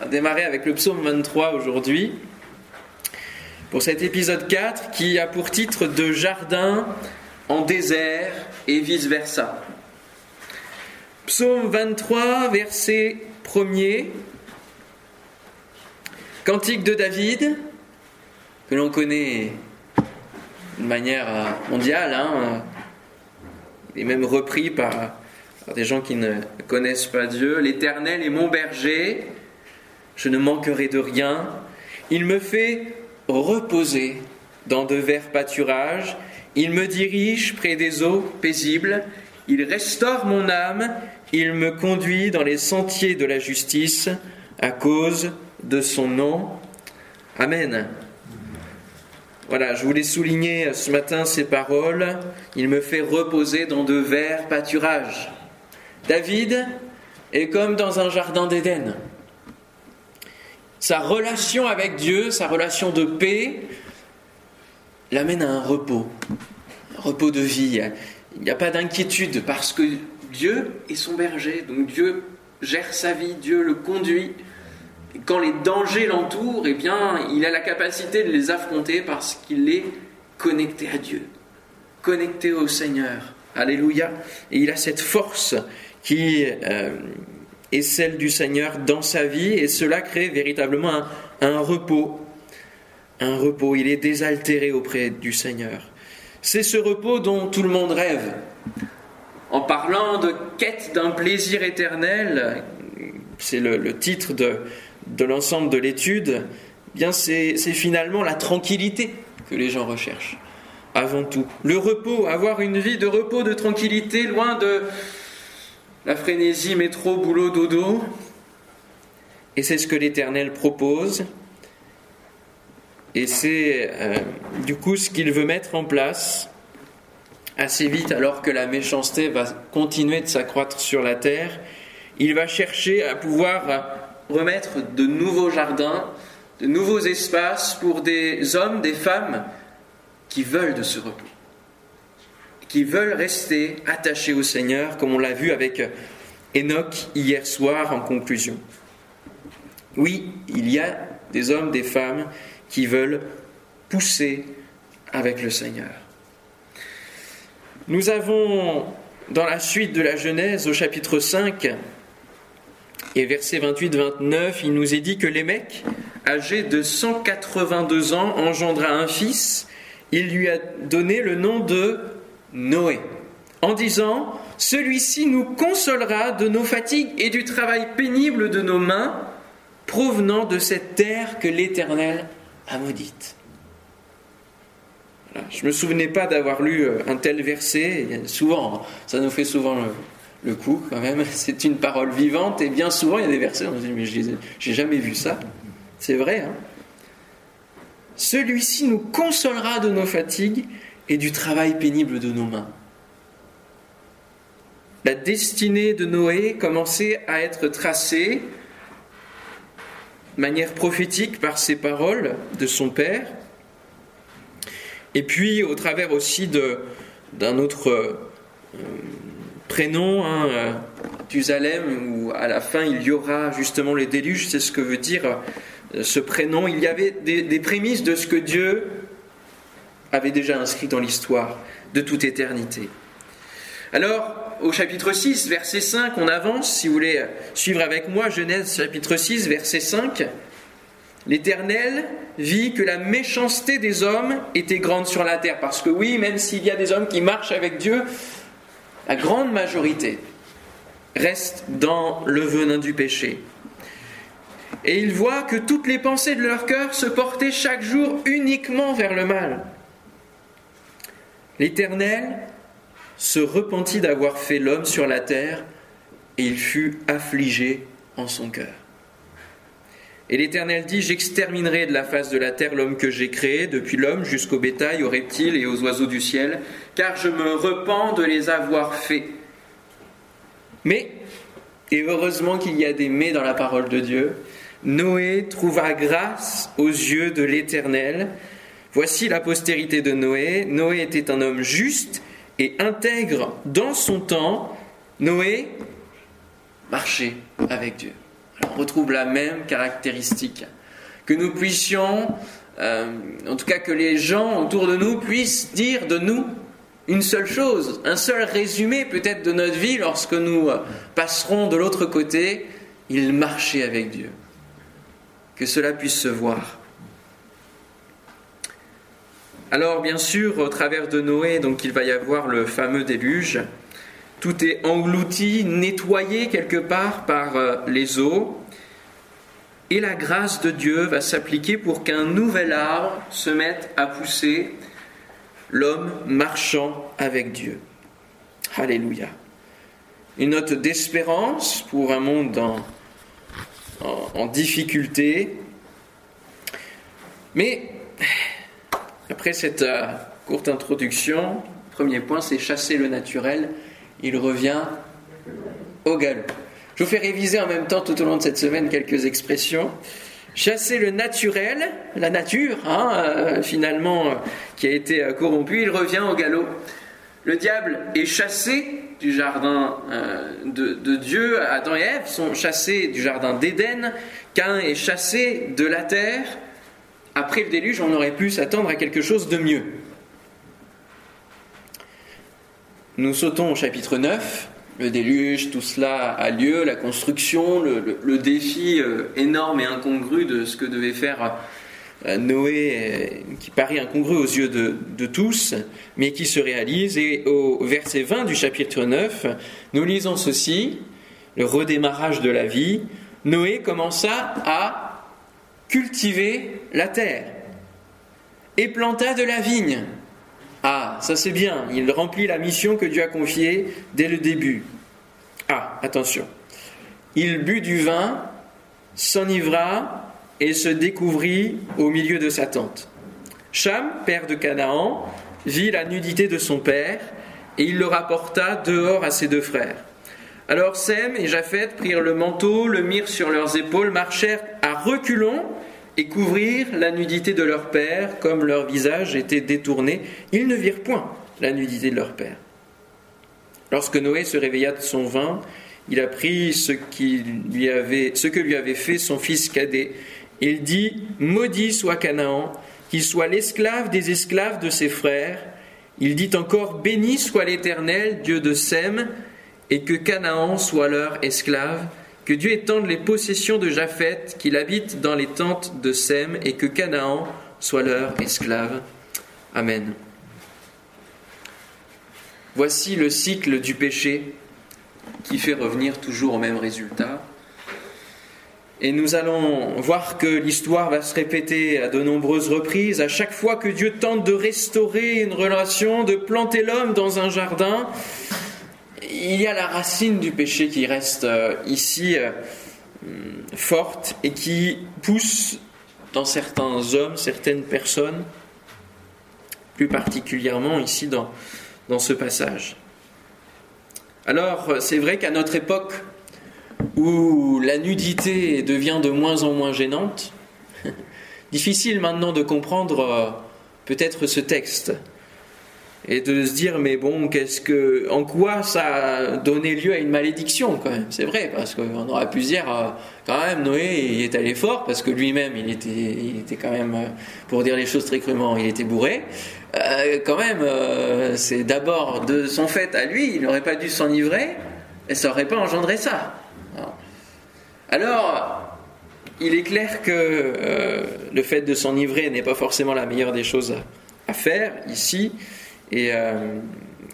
va démarrer avec le psaume 23 aujourd'hui, pour cet épisode 4 qui a pour titre De jardin en désert et vice-versa. Psaume 23, verset 1er. Cantique de David, que l'on connaît de manière mondiale, hein, et même repris par des gens qui ne connaissent pas Dieu. L'Éternel est mon berger, je ne manquerai de rien. Il me fait reposer dans de verts pâturages, il me dirige près des eaux paisibles, il restaure mon âme, il me conduit dans les sentiers de la justice à cause de son nom. Amen. Voilà, je voulais souligner ce matin ces paroles. Il me fait reposer dans de verts pâturages. David est comme dans un jardin d'Éden. Sa relation avec Dieu, sa relation de paix, l'amène à un repos, un repos de vie. Il n'y a pas d'inquiétude parce que Dieu est son berger, donc Dieu gère sa vie, Dieu le conduit. Quand les dangers l'entourent, eh bien, il a la capacité de les affronter parce qu'il est connecté à Dieu, connecté au Seigneur. Alléluia. Et il a cette force qui euh, est celle du Seigneur dans sa vie, et cela crée véritablement un, repos. Un repos, il est désaltéré auprès du Seigneur. C'est ce repos dont tout le monde rêve. En parlant de quête d'un plaisir éternel, c'est le, titre de, de l'ensemble de l'étude, eh bien c'est finalement la tranquillité que les gens recherchent avant tout. Le repos, avoir une vie de repos, de tranquillité, loin de, la frénésie, métro, boulot, dodo. Et c'est ce que l'Éternel propose. Et c'est euh, du coup ce qu'il veut mettre en place assez vite alors que la méchanceté va continuer de s'accroître sur la terre. Il va chercher à pouvoir remettre de nouveaux jardins, de nouveaux espaces pour des hommes, des femmes qui veulent de ce repos qui veulent rester attachés au Seigneur, comme on l'a vu avec Enoch hier soir en conclusion. Oui, il y a des hommes, des femmes qui veulent pousser avec le Seigneur. Nous avons dans la suite de la Genèse au chapitre 5 et verset 28-29, il nous est dit que Lémec, âgé de 182 ans, engendra un fils. Il lui a donné le nom de Noé, en disant, Celui-ci nous consolera de nos fatigues et du travail pénible de nos mains, provenant de cette terre que l'Éternel a maudite. Je ne me souvenais pas d'avoir lu euh, un tel verset. Souvent, ça nous fait souvent le, coup quand même. C'est une parole vivante et bien souvent il y a des versets, on se dit mais j'ai jamais vu ça. C'est vrai. Hein Celui-ci nous consolera de nos fatigues et du travail pénible de nos mains. La destinée de Noé commençait à être tracée de manière prophétique par ses paroles de son père, et puis au travers aussi d'un autre euh, prénom, hein, où à la fin il y aura justement les déluges, c'est ce que veut dire euh, ce prénom. Il y avait des prémices de ce que Dieu avait déjà inscrit dans l'histoire de toute éternité. Alors, au chapitre 6, verset 5, on avance, si vous voulez suivre avec moi, Genèse chapitre 6, verset 5. L'Éternel vit que la méchanceté des hommes était grande sur la terre, parce que oui, même s'il y a des hommes qui marchent avec Dieu, la grande majorité reste dans le venin du péché. Et il voit que toutes les pensées de leur cœur se portaient chaque jour uniquement vers le mal. L'Éternel se repentit d'avoir fait l'homme sur la terre, et il fut affligé en son cœur. Et l'Éternel dit, J'exterminerai de la face de la terre l'homme que j'ai créé, depuis l'homme jusqu'au bétail, aux reptiles et aux oiseaux du ciel, car je me repens de les avoir faits. Mais, et heureusement qu'il y a des mais dans la parole de Dieu, Noé trouva grâce aux yeux de l'Éternel, Voici la postérité de Noé. Noé était un homme juste et intègre dans son temps. Noé marchait avec Dieu. on retrouve la même caractéristique. Que nous puissions, euh, en tout cas que les gens autour de nous puissent dire de nous une seule chose, un seul résumé peut-être de notre vie lorsque nous passerons de l'autre côté, il marchait avec Dieu. Que cela puisse se voir. Alors bien sûr, au travers de Noé, donc il va y avoir le fameux déluge. Tout est englouti, nettoyé quelque part par euh, les eaux. Et la grâce de Dieu va s'appliquer pour qu'un nouvel arbre se mette à pousser, l'homme marchant avec Dieu. Alléluia. Une note d'espérance pour un monde en, en difficulté. Mais après cette euh, courte introduction, premier point, c'est chasser le naturel. Il revient au galop. Je vous fais réviser en même temps tout au long de cette semaine quelques expressions. Chasser le naturel, la nature, hein, euh, finalement, euh, qui a été corrompue, il revient au galop. Le diable est chassé du jardin de, de, Dieu, Adam et Ève sont chassés du jardin d'Éden, Cain est chassé de la terre, après le déluge, on aurait pu s'attendre à quelque chose de mieux. Nous sautons au chapitre 9, le déluge, tout cela a lieu, la construction, le, défi euh, énorme et incongru de ce que devait faire euh, Noé, euh, qui paraît incongru aux yeux de, de, tous, mais qui se réalise. Et au verset 20 du chapitre 9, nous lisons ceci, le redémarrage de la vie. Noé commença à cultiver la terre et planta de la vigne. Ah, ça c'est bien, il remplit la mission que Dieu a confiée dès le début. Ah, attention. Il but du vin, s'enivra et se découvrit au milieu de sa tente. Cham, père de Canaan, vit la nudité de son père et il le rapporta dehors à ses deux frères. Alors Sem et Japhet prirent le manteau, le mirent sur leurs épaules, marchèrent à reculons et couvrirent la nudité de leur père, comme leur visage était détourné. Ils ne virent point la nudité de leur père. Lorsque Noé se réveilla de son vin, il apprit ce, ce que lui avait fait son fils cadet. Il dit Maudit soit Canaan, qu'il soit l'esclave des esclaves de ses frères. Il dit encore Béni soit l'Éternel, Dieu de Sem, et que Canaan soit leur esclave, que Dieu étende les possessions de Japheth, qu'il habite dans les tentes de Sem, et que Canaan soit leur esclave. Amen. Voici le cycle du péché qui fait revenir toujours au même résultat. Et nous allons voir que l'histoire va se répéter à de nombreuses reprises. À chaque fois que Dieu tente de restaurer une relation, de planter l'homme dans un jardin, il y a la racine du péché qui reste euh, ici euh, forte et qui pousse dans certains hommes, certaines personnes, plus particulièrement ici dans, ce passage. Alors, c'est vrai qu'à notre époque, où la nudité devient de moins en moins gênante, difficile maintenant de comprendre euh, peut-être ce texte et de se dire mais bon qu'est-ce que en quoi ça a donné lieu à une malédiction quand même. C'est vrai parce qu'on aurait pu dire euh, quand même Noé il est allé fort parce que lui-même il était il était quand même euh, pour dire les choses très crûment il était bourré. Euh, quand même c'est d'abord de son fait à lui il n'aurait pas dû s'enivrer et ça n'aurait pas engendré ça. Alors il est clair que le fait de s'enivrer n'est pas forcément la meilleure des choses à faire ici euh,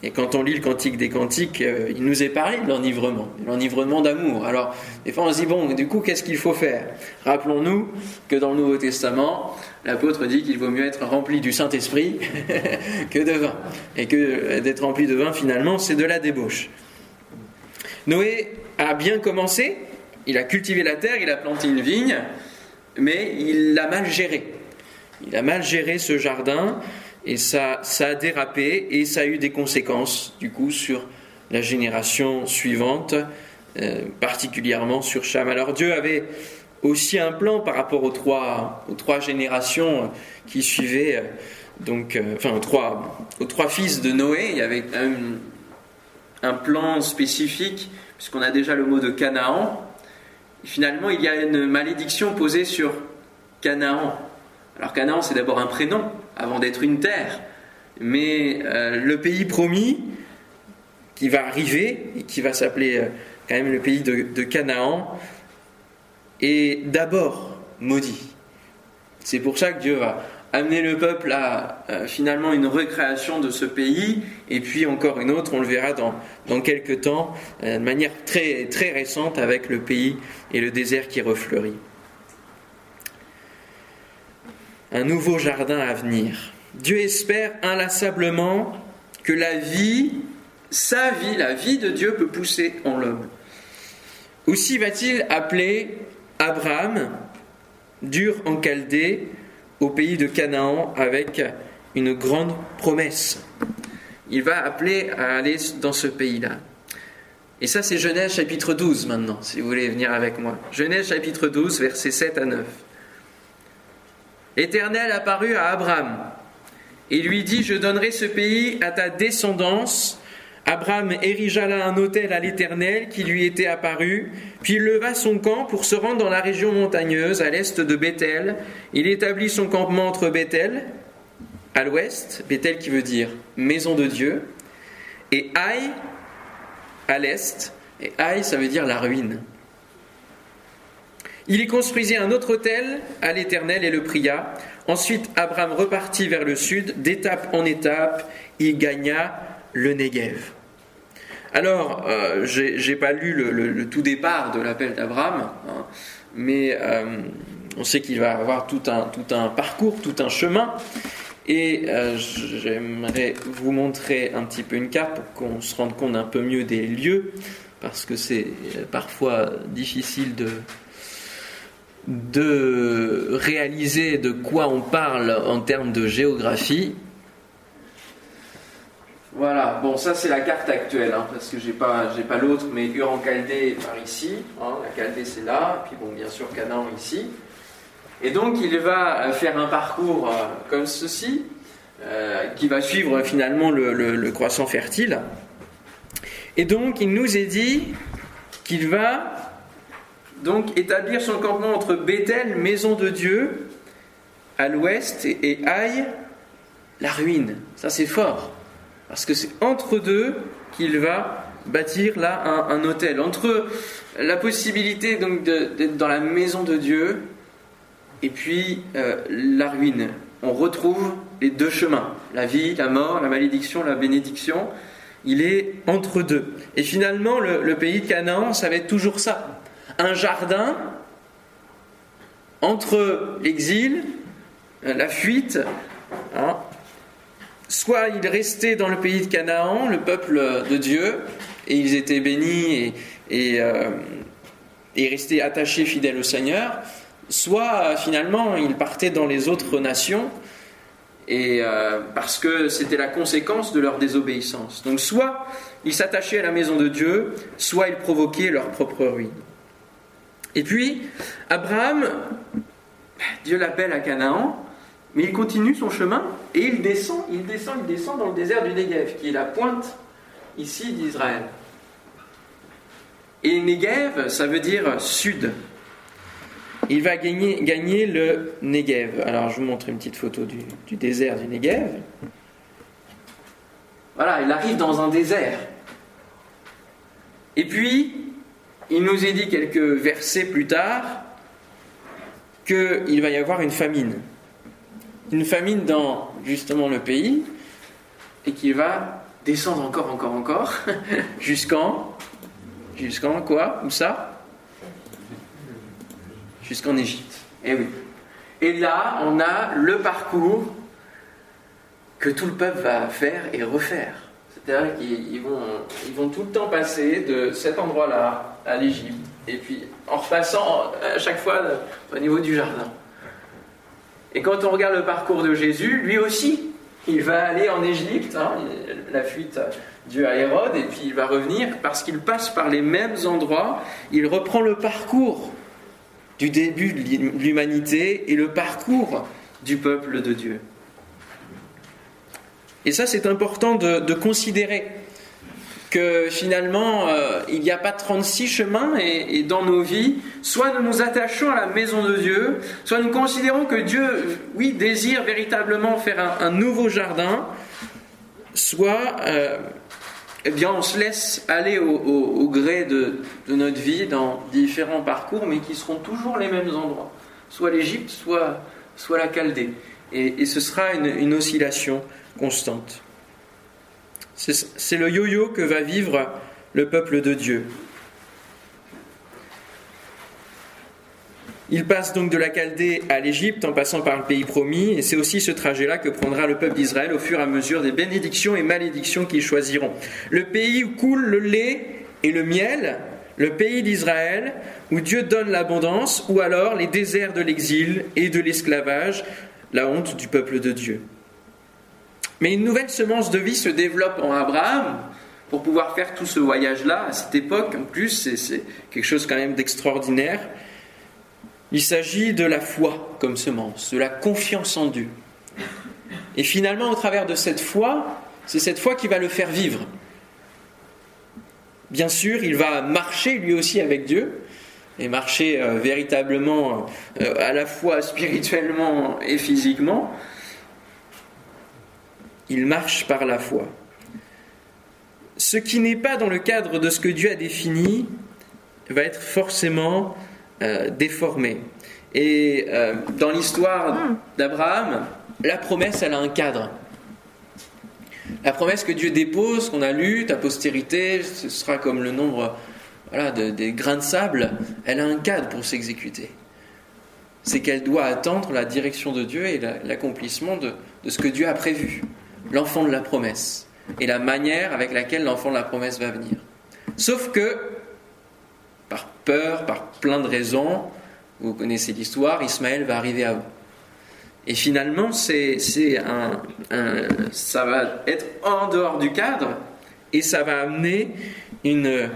et, quand on lit le Cantique des Cantiques, euh, il nous est pareil l'enivrement, l'enivrement d'amour. Alors, des fois on se dit, bon, du coup, qu'est-ce qu'il faut faire? Rappelons-nous que dans le Nouveau Testament, l'apôtre dit qu'il vaut mieux être rempli du Saint-Esprit que de vin. Et que d'être rempli de vin, finalement, c'est de la débauche. Noé a bien commencé, il a cultivé la terre, il a planté une vigne, mais il l'a mal géré. Il a mal géré ce jardin, et ça, ça a dérapé et ça a eu des conséquences du coup sur la génération suivante, euh, particulièrement sur Cham. Alors Dieu avait aussi un plan par rapport aux trois, aux trois générations qui suivaient, euh, donc, euh, enfin aux trois, aux trois fils de Noé. Il y avait un, un plan spécifique, puisqu'on a déjà le mot de Canaan, finalement, il y a une malédiction posée sur Canaan. Alors Canaan, c'est d'abord un prénom, avant d'être une terre. Mais euh, le pays promis, qui va arriver, et qui va s'appeler euh, quand même le pays de, Canaan, est d'abord maudit. C'est pour ça que Dieu va amener le peuple à euh, finalement une recréation de ce pays, et puis encore une autre, on le verra dans, dans quelques temps, de manière très, très récente avec le pays et le désert qui refleurit. Un nouveau jardin à venir. Dieu espère inlassablement que la vie, sa vie, la vie de Dieu peut pousser en l'homme. Aussi va-t-il appeler Abraham, dur en Chaldée, au pays de Canaan avec une grande promesse. Il va appeler à aller dans ce pays-là. Et ça, c'est Genèse chapitre 12 maintenant, si vous voulez venir avec moi. Genèse chapitre 12, versets 7 à 9. L'Éternel apparut à Abraham et lui dit, je donnerai ce pays à ta descendance Abraham érigea là un autel à l'Éternel qui lui était apparu, puis il leva son camp pour se rendre dans la région montagneuse à l'est de Bethel. Il établit son campement entre Bethel, à l'ouest, Bethel qui veut dire maison de Dieu, et Aï à l'est, et Aï ça veut dire la ruine. Il y construisit un autre autel à l'Éternel et le pria. Ensuite, Abraham repartit vers le sud, d'étape en étape, il gagna le Negev. Alors, euh, j'ai pas lu le, tout départ de l'appel d'Abraham, hein, mais euh, on sait qu'il va avoir tout un, tout un parcours, tout un chemin. Et euh, j'aimerais vous montrer un petit peu une carte pour qu'on se rende compte un peu mieux des lieux, parce que c'est parfois difficile de, de réaliser de quoi on parle en termes de géographie. Voilà, bon, ça c'est la carte actuelle, hein, parce que j'ai pas, pas l'autre, mais Ur en Chaldée par ici, hein, la Chaldée c'est là, puis bon, bien sûr Canaan ici. Et donc il va faire un parcours euh, comme ceci, euh, qui va suivre finalement le, croissant fertile. Et donc il nous est dit qu'il va donc établir son campement entre Bethel, maison de Dieu, à l'ouest, et, Aïe, la ruine. Ça c'est fort. Parce que c'est entre deux qu'il va bâtir là un, hôtel. Entre la possibilité donc d'être dans la maison de Dieu et puis euh, la ruine. On retrouve les deux chemins, la vie, la mort, la malédiction, la bénédiction. Il est entre deux. Et finalement, le, pays de Canaan, ça va être toujours ça. Un jardin entre l'exil, la fuite, hein, soit ils restaient dans le pays de Canaan, le peuple de Dieu, et ils étaient bénis et, euh, restaient attachés fidèles au Seigneur, soit finalement ils partaient dans les autres nations, et euh, parce que c'était la conséquence de leur désobéissance. Donc soit ils s'attachaient à la maison de Dieu, soit ils provoquaient leur propre ruine. Et puis, Abraham, Dieu l'appelle à Canaan, mais il continue son chemin et il descend, il descend, il descend dans le désert du Negev, qui est la pointe ici d'Israël. Et Negev, ça veut dire sud. Il va gagner, le Negev. Alors je vous montre une petite photo du, du désert du Negev. Voilà, il arrive dans un désert. Et puis, il nous est dit quelques versets plus tard qu'il va y avoir une famine une famine dans justement le pays et qui va descendre encore, encore, encore, jusqu'en Jusqu'en quoi Où ça? Jusqu'en Égypte. Et eh oui. Et là, on a le parcours que tout le peuple va faire et refaire. C'est-à-dire qu'ils vont, tout le temps passer de cet endroit-là à l'Égypte, et puis en repassant à chaque fois au niveau du jardin. Et quand on regarde le parcours de Jésus, lui aussi, il va aller en Égypte, hein, la fuite due à Hérode, et puis il va revenir parce qu'il passe par les mêmes endroits. Il reprend le parcours du début de l'humanité et le parcours du peuple de Dieu. Et ça, c'est important de, considérer. Que finalement, euh, il n'y a pas 36 chemins et, dans nos vies, soit nous nous attachons à la maison de Dieu, soit nous considérons que Dieu, oui, désire véritablement faire un, nouveau jardin, soit, euh, eh bien, on se laisse aller au, gré de, notre vie dans différents parcours, mais qui seront toujours les mêmes endroits, soit l'Égypte, soit, soit la Chaldée. Et, ce sera une oscillation constante. C'est le yo-yo que va vivre le peuple de Dieu. Il passe donc de la Chaldée à l'Égypte en passant par le pays promis, et c'est aussi ce trajet-là que prendra le peuple d'Israël au fur et à mesure des bénédictions et malédictions qu'ils choisiront. Le pays où coule le lait et le miel, le pays d'Israël, où Dieu donne l'abondance, ou alors les déserts de l'exil et de l'esclavage, la honte du peuple de Dieu. Mais une nouvelle semence de vie se développe en Abraham pour pouvoir faire tout ce voyage-là à cette époque. En plus, c'est quelque chose quand même d'extraordinaire. Il s'agit de la foi comme semence, de la confiance en Dieu. Et finalement, au travers de cette foi, c'est cette foi qui va le faire vivre. Bien sûr, il va marcher lui aussi avec Dieu, et marcher euh, véritablement euh, à la fois spirituellement et physiquement, il marche par la foi. Ce qui n'est pas dans le cadre de ce que Dieu a défini va être forcément euh, déformé. Et euh, dans l'histoire d'Abraham, la promesse, elle a un cadre. La promesse que Dieu dépose, qu'on a lue, ta postérité, ce sera comme le nombre voilà, des grains de sable, elle a un cadre pour s'exécuter. C'est qu'elle doit attendre la direction de Dieu et l'accomplissement de ce que Dieu a prévu l'enfant de la promesse et la manière avec laquelle l'enfant de la promesse va venir. Sauf que, par peur, par plein de raisons, vous connaissez l'histoire, Ismaël va arriver vous. Et finalement, c'est, un, ça va être en dehors du cadre et ça va amener une.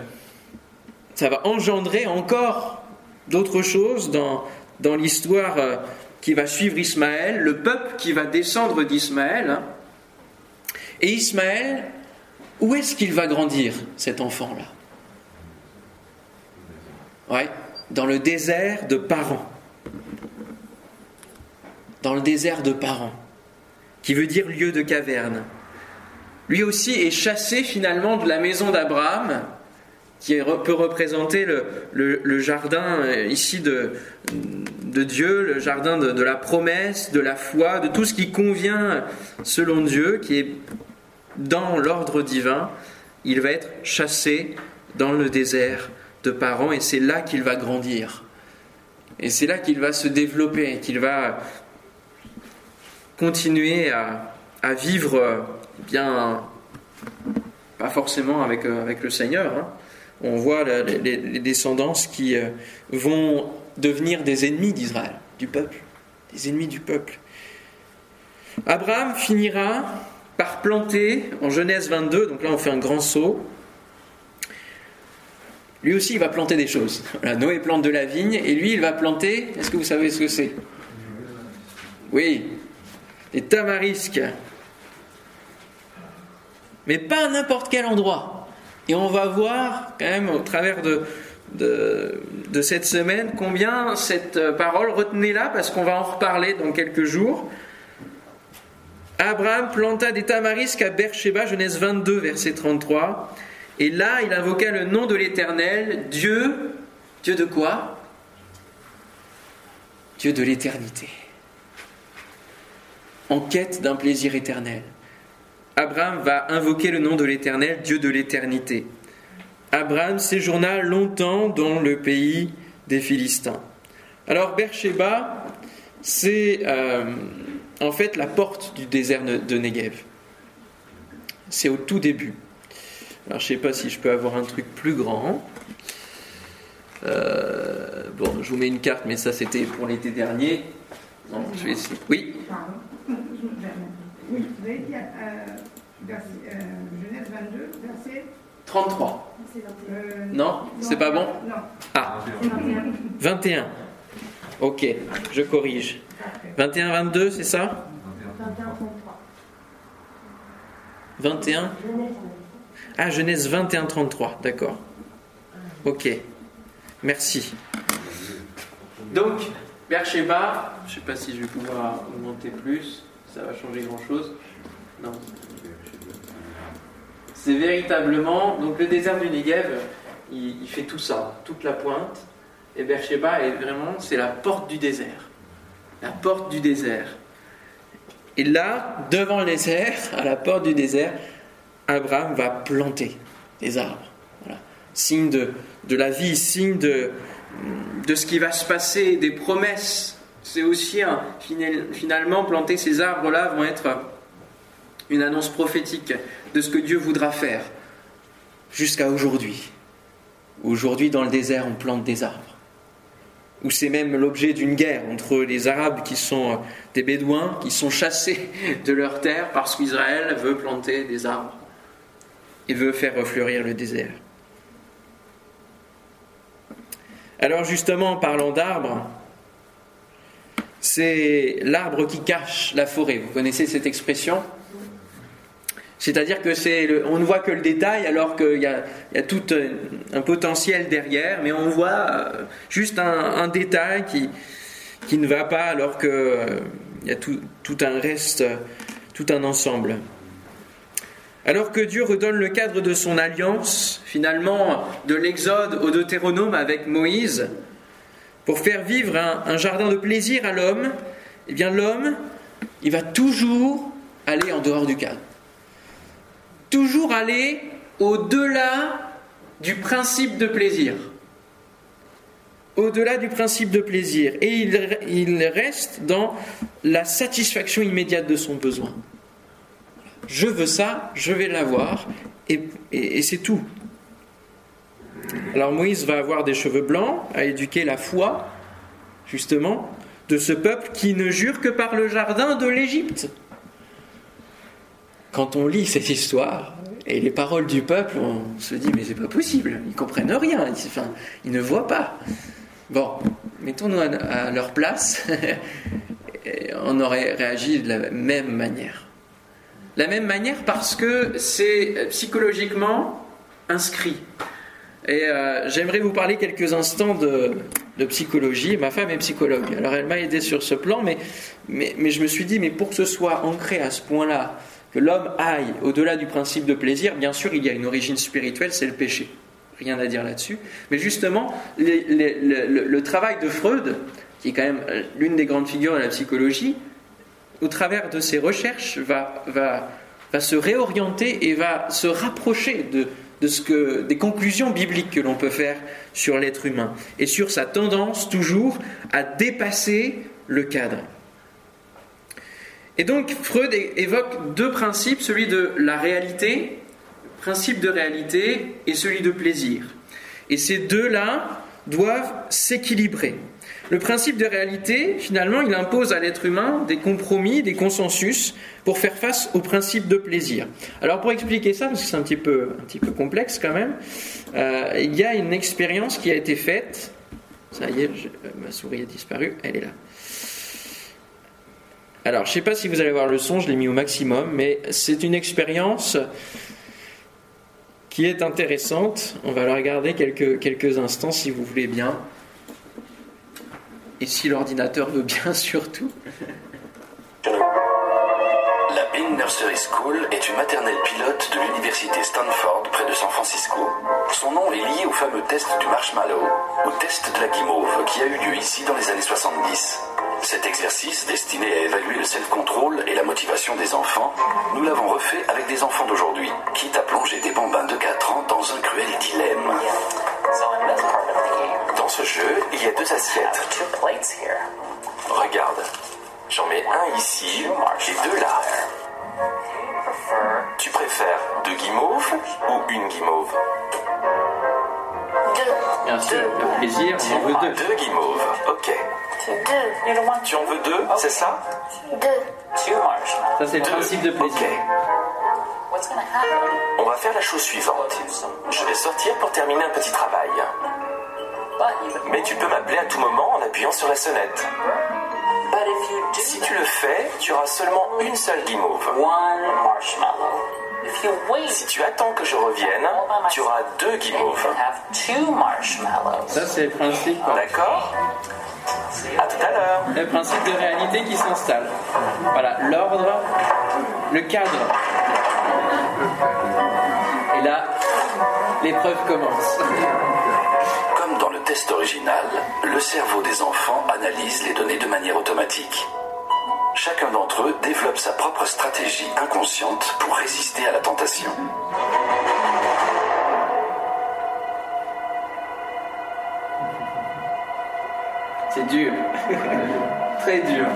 Ça va engendrer encore d'autres choses dans, dans l'histoire euh, qui va suivre Ismaël, le peuple qui va descendre d'Ismaël. Hein, et Ismaël, où est-ce qu'il va grandir, cet enfant-là? Ouais, dans le désert de parents. Dans le désert de parents, qui veut dire lieu de caverne. Lui aussi est chassé finalement de la maison d'Abraham, qui peut représenter le, jardin euh, ici de, Dieu, le jardin de, de la promesse, de la foi, de tout ce qui convient selon Dieu, qui est dans l'ordre divin, il va être chassé dans le désert de parents et c'est là qu'il va grandir. Et c'est là qu'il va se développer, qu'il va continuer à, vivre bien, pas forcément avec, avec le Seigneur. Hein. On voit les, les, descendances qui euh, vont devenir des ennemis d'Israël, du peuple, des ennemis du peuple. Abraham finira par planter en Genèse 22, donc là on fait un grand saut. Lui aussi il va planter des choses. Noé plante de la vigne et lui il va planter, est-ce que vous savez ce que c'est? Oui, des tamarisques. Mais pas à n'importe quel endroit. Et on va voir quand même au travers de, de, de cette semaine combien cette parole, retenez là parce qu'on va en reparler dans quelques jours, Abraham planta des tamarisques à Beersheba, Genèse 22, verset 33. Et là, il invoqua le nom de l'Éternel, Dieu. Dieu de quoi? Dieu de l'éternité. En quête d'un plaisir éternel. Abraham va invoquer le nom de l'Éternel, Dieu de l'éternité. Abraham séjourna longtemps dans le pays des Philistins. Alors Beersheba, c'est euh, en fait la porte du désert de Negev. C'est au tout début. Alors je ne sais pas si je peux avoir un truc plus grand. Euh, bon, je vous mets une carte, mais ça c'était pour l'été dernier. Non, je vais essayer. Oui. Oui, vous avez dit euh, Genèse 22, verset 33. non, c'est pas bon Non. Ah, 21. Ok, je corrige. 21-22, c'est ça 21-33. 21 Ah, Genèse 21, 33, d'accord. Ok, merci. Donc, Beersheba, je ne sais pas si je vais pouvoir augmenter plus, ça va changer grand-chose. Non. C'est véritablement, donc le désert du Negev, il, fait tout ça, toute la pointe. Et Beersheba est vraiment, c'est la porte du désert. La porte du désert. Et là, devant le désert, à la porte du désert, Abraham va planter des arbres. Signe de, de la vie, signe de, de ce qui va se passer, des promesses. C'est aussi un, finalement planter ces arbres-là vont être une annonce prophétique de ce que Dieu voudra faire jusqu'à aujourd'hui. Aujourd'hui, dans le désert, on plante des arbres. Ou c'est même l'objet d'une guerre entre les Arabes qui sont des Bédouins, qui sont chassés de leur terre parce qu'Israël veut planter des arbres et veut faire refleurir le désert. Alors justement, parlant d'arbres, c'est l'arbre qui cache la forêt. Vous connaissez cette expression? C'est-à-dire que c'est, on ne voit que le détail alors qu'il y a, tout un, potentiel derrière, mais on voit euh, juste un, détail qui, qui ne va pas alors qu'il euh, y a tout, un reste, tout un ensemble. Alors que Dieu redonne le cadre de son alliance, finalement, de l'Exode au Deutéronome avec Moïse, pour faire vivre un, un jardin de plaisir à l'homme, eh bien l'homme, il va toujours aller en dehors du cadre toujours aller au-delà du principe de plaisir. Au-delà du principe de plaisir. Et il, reste dans la satisfaction immédiate de son besoin. Je veux ça, je vais l'avoir, et, et c'est tout. Alors Moïse va avoir des cheveux blancs, à éduquer la foi, justement, de ce peuple qui ne jure que par le jardin de l'Égypte quand on lit cette histoire et les paroles du peuple, on se dit mais c'est pas possible, ils comprennent rien, ils, ne voient pas. Bon, mettons-nous à, leur place, on aurait réagi de la même manière. La même manière parce que c'est psychologiquement inscrit. Et euh, j'aimerais vous parler quelques instants de, psychologie. Ma femme est psychologue, alors elle m'a aidé sur ce plan, mais je me suis dit, mais pour que ce soit ancré à ce point-là, que l'homme aille au-delà du principe de plaisir, bien sûr, il y a une origine spirituelle, c'est le péché. Rien à dire là-dessus. Mais justement, le, travail de Freud, qui est quand même l'une des grandes figures de la psychologie, au travers de ses recherches, va, se réorienter et va se rapprocher ce que, des conclusions bibliques que l'on peut faire sur l'être humain et sur sa tendance toujours à dépasser le cadre. Et donc Freud évoque deux principes, celui de la réalité, principe de réalité, et celui de plaisir. Et ces deux-là doivent s'équilibrer. Le principe de réalité, finalement, il impose à l'être humain des compromis, des consensus pour faire face au principe de plaisir. Alors pour expliquer ça, parce que c'est un petit peu, un petit peu complexe quand même, euh, il y a une expérience qui a été faite. Ça y est, ma souris a disparu, elle est là. Alors, je ne sais pas si vous allez voir le son, je l'ai mis au maximum, mais c'est une expérience qui est intéressante. On va la regarder quelques, quelques instants si vous voulez bien. Et si l'ordinateur veut bien surtout. Bean Nursery School est une maternelle pilote de l'université Stanford près de San Francisco. Son nom est lié au fameux test du marshmallow, au test de la guimauve qui a eu lieu ici dans les années 70. Cet exercice, destiné à évaluer le self-control et la motivation des enfants, nous l'avons refait avec des enfants d'aujourd'hui, quitte à plonger des bambins de 4 ans dans un cruel dilemme. Dans ce jeu, il y a deux assiettes. Regarde, j'en mets un ici et deux là. Tu préfères deux guimauves ou une guimauve? Bien sûr, le plaisir, on en veut deux. Deux guimauves, ok. Deux. Tu en veux deux, c'est ça? Deux. Ça, c'est le principe de plaisir. On va faire la chose suivante. Je vais sortir pour terminer un petit travail. Mais tu peux m'appeler à tout moment en appuyant sur la sonnette. Si tu le fais, tu auras seulement une seule guimauve. If you wait, Si tu attends que je revienne, tu auras deux you guimauves. can have two marshmallows. Ça, c'est le principe. D'accord À tout à l'heure. le principe de réalité qui s'installe. Voilà, l'ordre, le cadre. Et là, l'épreuve commence. Test original, le cerveau des enfants analyse les données de manière automatique. Chacun d'entre eux développe sa propre stratégie inconsciente pour résister à la tentation. C'est dur. Très dur.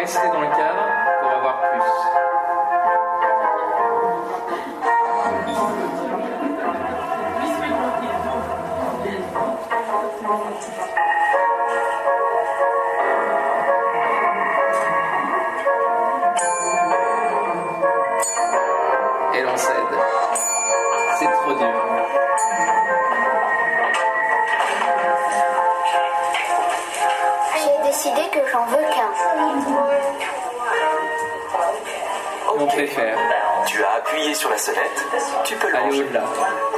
Rester dans le cadre Appuyé sur la sellette, tu peux le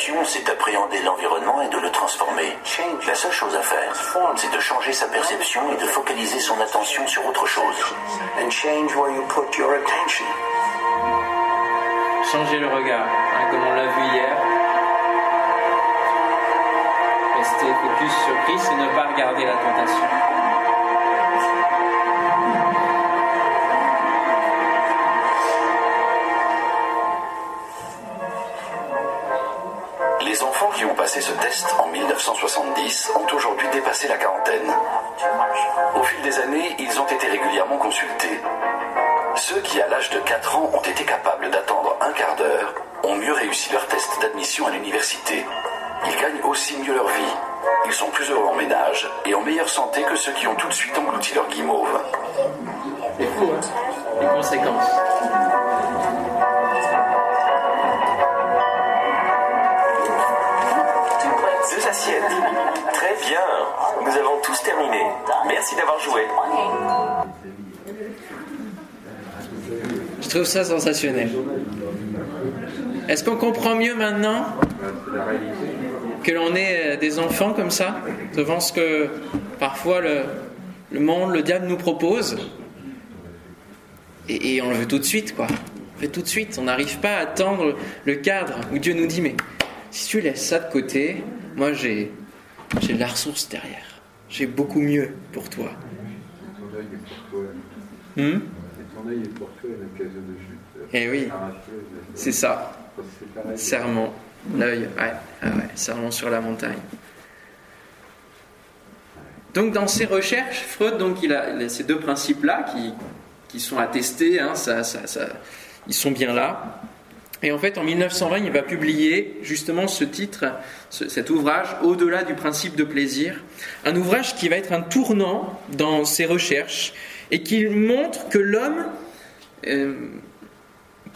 solution, c'est d'appréhender l'environnement et de le transformer. La seule chose à faire, c'est de changer sa perception et de focaliser son attention sur autre chose. Changer le regard, hein, comme on l'a vu hier. Rester focus sur Christ et ne pas regarder la tentation. Dépassé la quarantaine. Au fil des années, ils ont été régulièrement consultés. Ceux qui, à l'âge de 4 ans, ont été capables d'attendre un quart d'heure ont mieux réussi leur test d'admission à l'université. Ils gagnent aussi mieux leur vie. Ils sont plus heureux en ménage et en meilleure santé que ceux qui ont tout de suite englouti leur guimauve. Bien. Nous avons tous terminé. Merci d'avoir joué. Je trouve ça sensationnel. Est-ce qu'on comprend mieux maintenant que l'on est euh, des enfants comme ça, devant ce que parfois le, le monde, le diable nous propose? Et, et on le veut tout de suite, quoi. On le veut tout de suite. On n'arrive pas à attendre le cadre où Dieu nous dit mais si tu laisses ça de côté, moi j'ai j'ai de la ressource derrière. J'ai beaucoup mieux pour toi. Ton œil est pour toi. Hmm? Et ton œil est pour toi de chute. Eh oui. C'est ça. Serment, l'œil, ouais, ah ouais, serment sur la montagne. Donc dans ses recherches, Freud, donc il a, il a ces deux principes-là qui, qui sont attestés, hein, ça, ça, ça, ils sont bien là. Et en fait, en 1920, il va publier justement ce titre, ce- cet ouvrage, Au-delà du principe de plaisir. Un ouvrage qui va être un tournant dans ses recherches et qui montre que l'homme, euh,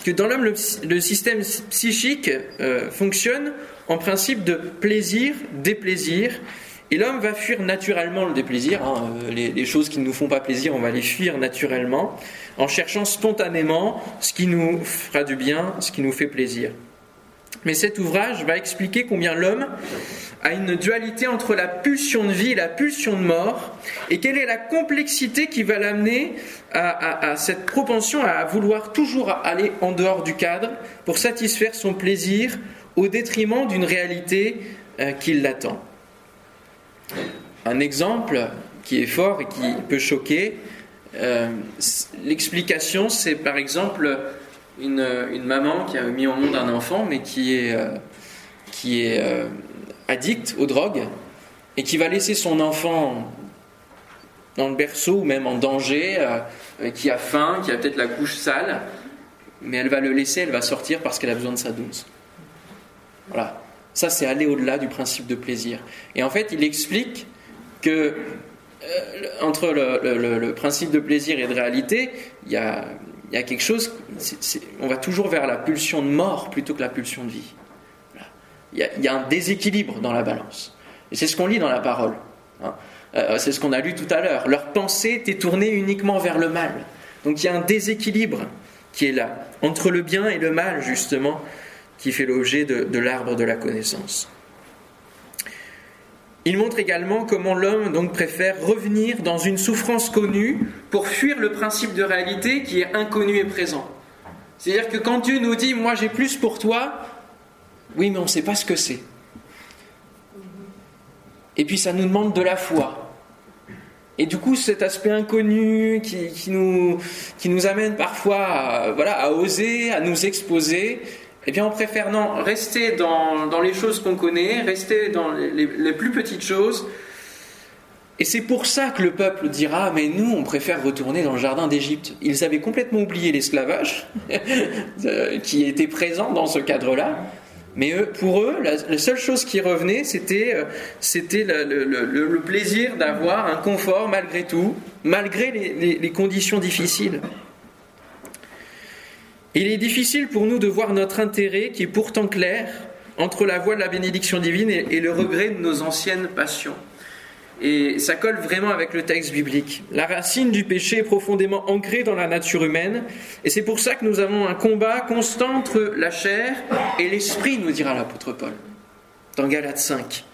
que dans l'homme, le système psychique euh, fonctionne en principe de plaisir, déplaisir. Et l'homme va fuir naturellement le déplaisir. hein, euh, les, les choses qui ne nous font pas plaisir, on va les fuir naturellement, en cherchant spontanément ce qui nous fera du bien, ce qui nous fait plaisir. Mais cet ouvrage va expliquer combien l'homme a une dualité entre la pulsion de vie et la pulsion de mort, et quelle est la complexité qui va l'amener à, cette propension à vouloir toujours aller en dehors du cadre pour satisfaire son plaisir au détriment d'une réalité euh, qui l'attend. Un exemple qui est fort et qui peut choquer, euh, l'explication c'est par exemple une, maman qui a mis au monde un enfant mais qui est, euh, qui est euh, addict aux drogues et qui va laisser son enfant dans le berceau ou même en danger, euh, qui a faim, qui a peut-être la couche sale, mais elle va le laisser, elle va sortir parce qu'elle a besoin de sa douce. Voilà. Ça, c'est aller au-delà du principe de plaisir. Et en fait, il explique que entre le, principe de plaisir et de réalité, il y a, quelque chose, on va toujours vers la pulsion de mort plutôt que la pulsion de vie. Il, y a, un déséquilibre dans la balance. Et c'est ce qu'on lit dans la parole. Hein. Euh, c'est ce qu'on a lu tout à l'heure. Leur pensée était tournée uniquement vers le mal. Donc il y a un déséquilibre qui est là, entre le bien et le mal, justement, qui fait l'objet de l'arbre de la connaissance. Il montre également comment l'homme donc préfère revenir dans une souffrance connue pour fuir le principe de réalité qui est inconnu et présent. C'est-à-dire que quand Dieu nous dit moi j'ai plus pour toi, oui mais on ne sait pas ce que c'est. Et puis ça nous demande de la foi. Et du coup, cet aspect inconnu qui, qui, nous, qui nous amène parfois voilà, à oser, à nous exposer, eh bien, on préfère non, rester dans, dans les choses qu'on connaît, rester dans les, les, plus petites choses. Et c'est pour ça que le peuple dira, mais nous, on préfère retourner dans le jardin d'Égypte. Ils avaient complètement oublié l'esclavage qui était présent dans ce cadre-là. Mais pour eux, la, seule chose qui revenait, c'était, euh, le, le, plaisir d'avoir un confort malgré tout, malgré les, les, conditions difficiles. Il est difficile pour nous de voir notre intérêt, qui est pourtant clair, entre la voie de la bénédiction divine et, le regret de nos anciennes passions. Et ça colle vraiment avec le texte biblique. La racine du péché est profondément ancrée dans la nature humaine, et c'est pour ça que nous avons un combat constant entre la chair et l'esprit, nous dira l'apôtre Paul, dans Galates 5.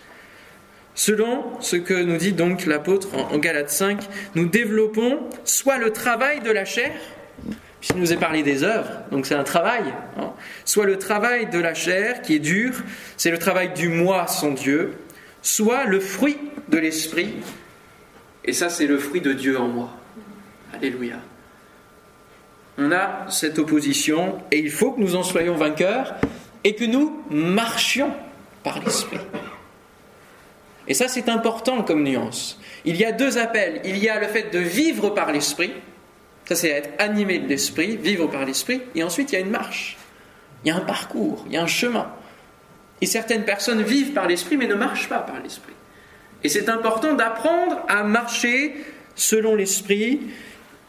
Selon ce que nous dit donc l'apôtre en Galates 5, nous développons soit le travail de la chair, puisqu'il nous est parlé des œuvres, donc c'est un travail, hein, soit le travail de la chair qui est dur, c'est le travail du moi sans Dieu, soit le fruit de l'esprit, et ça c'est le fruit de Dieu en moi. Alléluia. On a cette opposition et il faut que nous en soyons vainqueurs et que nous marchions par l'esprit. Et ça c'est important comme nuance. Il y a deux appels. Il y a le fait de vivre par l'esprit, ça c'est être animé de l'esprit, vivre par l'esprit, et ensuite il y a une marche, il y a un parcours, il y a un chemin. Et certaines personnes vivent par l'esprit mais ne marchent pas par l'esprit. Et c'est important d'apprendre à marcher selon l'esprit,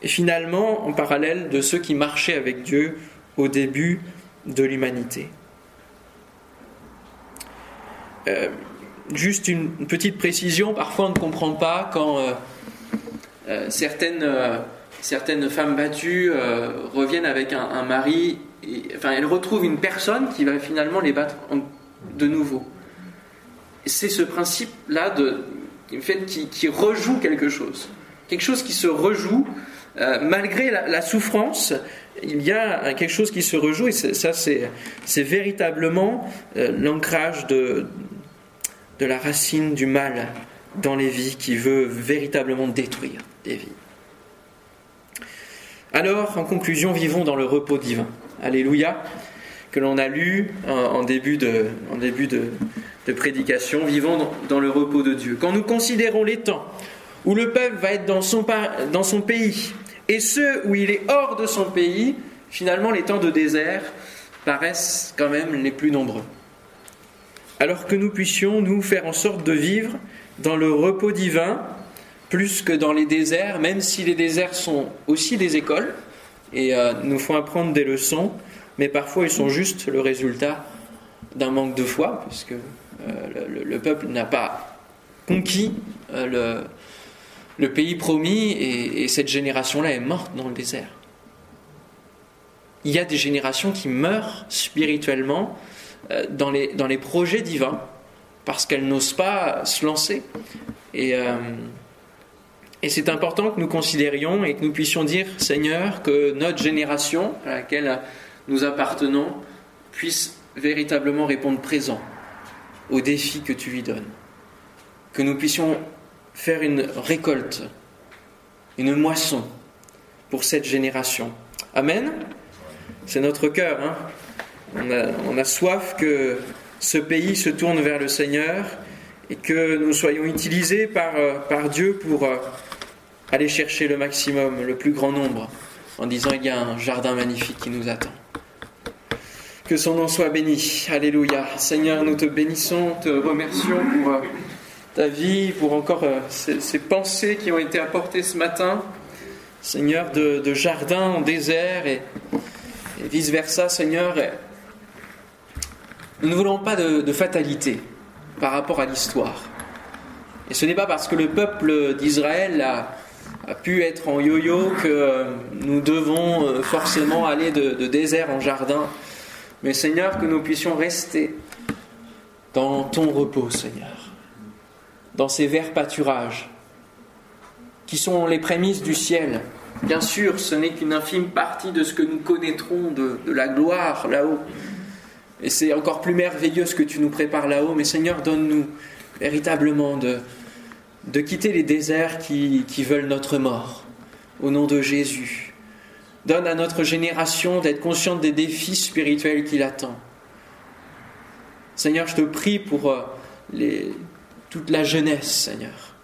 et finalement en parallèle de ceux qui marchaient avec Dieu au début de l'humanité. Euh, juste une petite précision, parfois on ne comprend pas quand euh, euh, certaines, certaines femmes battues reviennent avec un, mari, enfin elles retrouvent une personne qui va finalement les battre de nouveau. C'est ce principe-là qui, rejoue quelque chose. Quelque chose qui se rejoue, euh, malgré la, la, souffrance, il y a quelque chose qui se rejoue, et ça, c'est véritablement euh, l'ancrage de, de la racine du mal dans les vies qui veut véritablement détruire des vies. Alors, en conclusion, vivons dans le repos divin. Alléluia que l'on a lu en, début, de, prédication, vivant dans, le repos de Dieu. Quand nous considérons les temps où le peuple va être dans son pays et ceux où il est hors de son pays, finalement les temps de désert paraissent quand même les plus nombreux. Alors que nous puissions nous faire en sorte de vivre dans le repos divin plus que dans les déserts, même si les déserts sont aussi des écoles et euh, nous font apprendre des leçons, mais parfois ils sont juste le résultat d'un manque de foi, puisque euh, le, le, peuple n'a pas conquis euh, le, pays promis et, et cette génération-là est morte dans le désert. Il y a des générations qui meurent spirituellement dans, les, dans les projets divins, parce qu'elles n'osent pas se lancer. Et, et c'est important que nous considérions et que nous puissions dire, Seigneur, que notre génération à laquelle nous appartenons puisse véritablement répondre présent aux défis que tu lui donnes. Que nous puissions faire une récolte, une moisson pour cette génération. Amen. C'est notre cœur. Hein. on, a, on a soif que ce pays se tourne vers le Seigneur et que nous soyons utilisés par, euh, par Dieu pour euh, aller chercher le maximum, le plus grand nombre, en disant il y a un jardin magnifique qui nous attend. Que son nom soit béni. Alléluia. Seigneur, nous te bénissons, te remercions pour euh, ta vie, pour encore ces, ces, pensées qui ont été apportées ce matin. Seigneur, de, de jardin en désert et, vice-versa, Seigneur. Nous ne voulons pas de, de fatalité par rapport à l'histoire. Et ce n'est pas parce que le peuple d'Israël a, pu être en yo-yo que nous devons forcément aller de, de, désert en jardin. Mais Seigneur, que nous puissions rester dans ton repos, Seigneur, dans ces verts pâturages qui sont les prémices du ciel. Bien sûr, ce n'est qu'une infime partie de ce que nous connaîtrons de, de la gloire là-haut. Et c'est encore plus merveilleux ce que tu nous prépares là-haut. Mais Seigneur, donne-nous véritablement de, de quitter les déserts qui, veulent notre mort. Au nom de Jésus. Donne à notre génération d'être consciente des défis spirituels qui l'attendent. Seigneur, je te prie pour les, toute la jeunesse, Seigneur.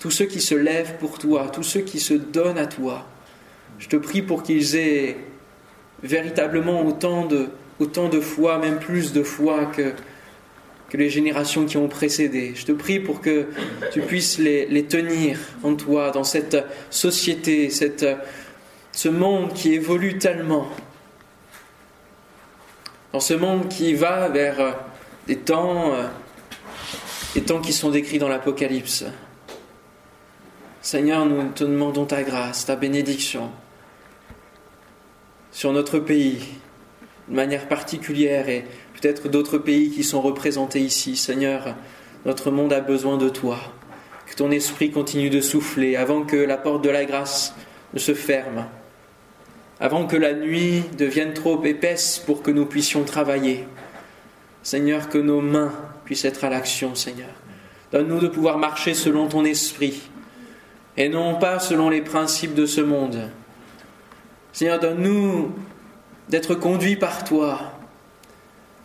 Tous ceux qui se lèvent pour toi, tous ceux qui se donnent à toi. Je te prie pour qu'ils aient véritablement autant de, autant de foi, même plus de foi que, que les générations qui ont précédé. Je te prie pour que tu puisses les, tenir en toi, dans cette société, cette, ce monde qui évolue tellement, dans ce monde qui va vers des temps, des temps qui sont décrits dans l'Apocalypse. Seigneur, nous te demandons ta grâce, ta bénédiction sur notre pays, de manière particulière, et peut-être d'autres pays qui sont représentés ici. Seigneur, notre monde a besoin de toi. Que ton esprit continue de souffler avant que la porte de la grâce ne se ferme, avant que la nuit devienne trop épaisse pour que nous puissions travailler. Seigneur, que nos mains puissent être à l'action, Seigneur. Donne-nous de pouvoir marcher selon ton esprit et non pas selon les principes de ce monde. Seigneur, donne-nous d'être conduits par toi,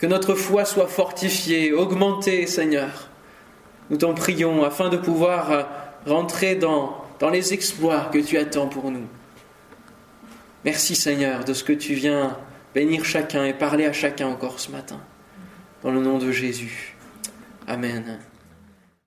que notre foi soit fortifiée, augmentée, Seigneur. Nous t'en prions afin de pouvoir rentrer dans, dans les exploits que tu attends pour nous. Merci Seigneur de ce que tu viens bénir chacun et parler à chacun encore ce matin. Dans le nom de Jésus. Amen.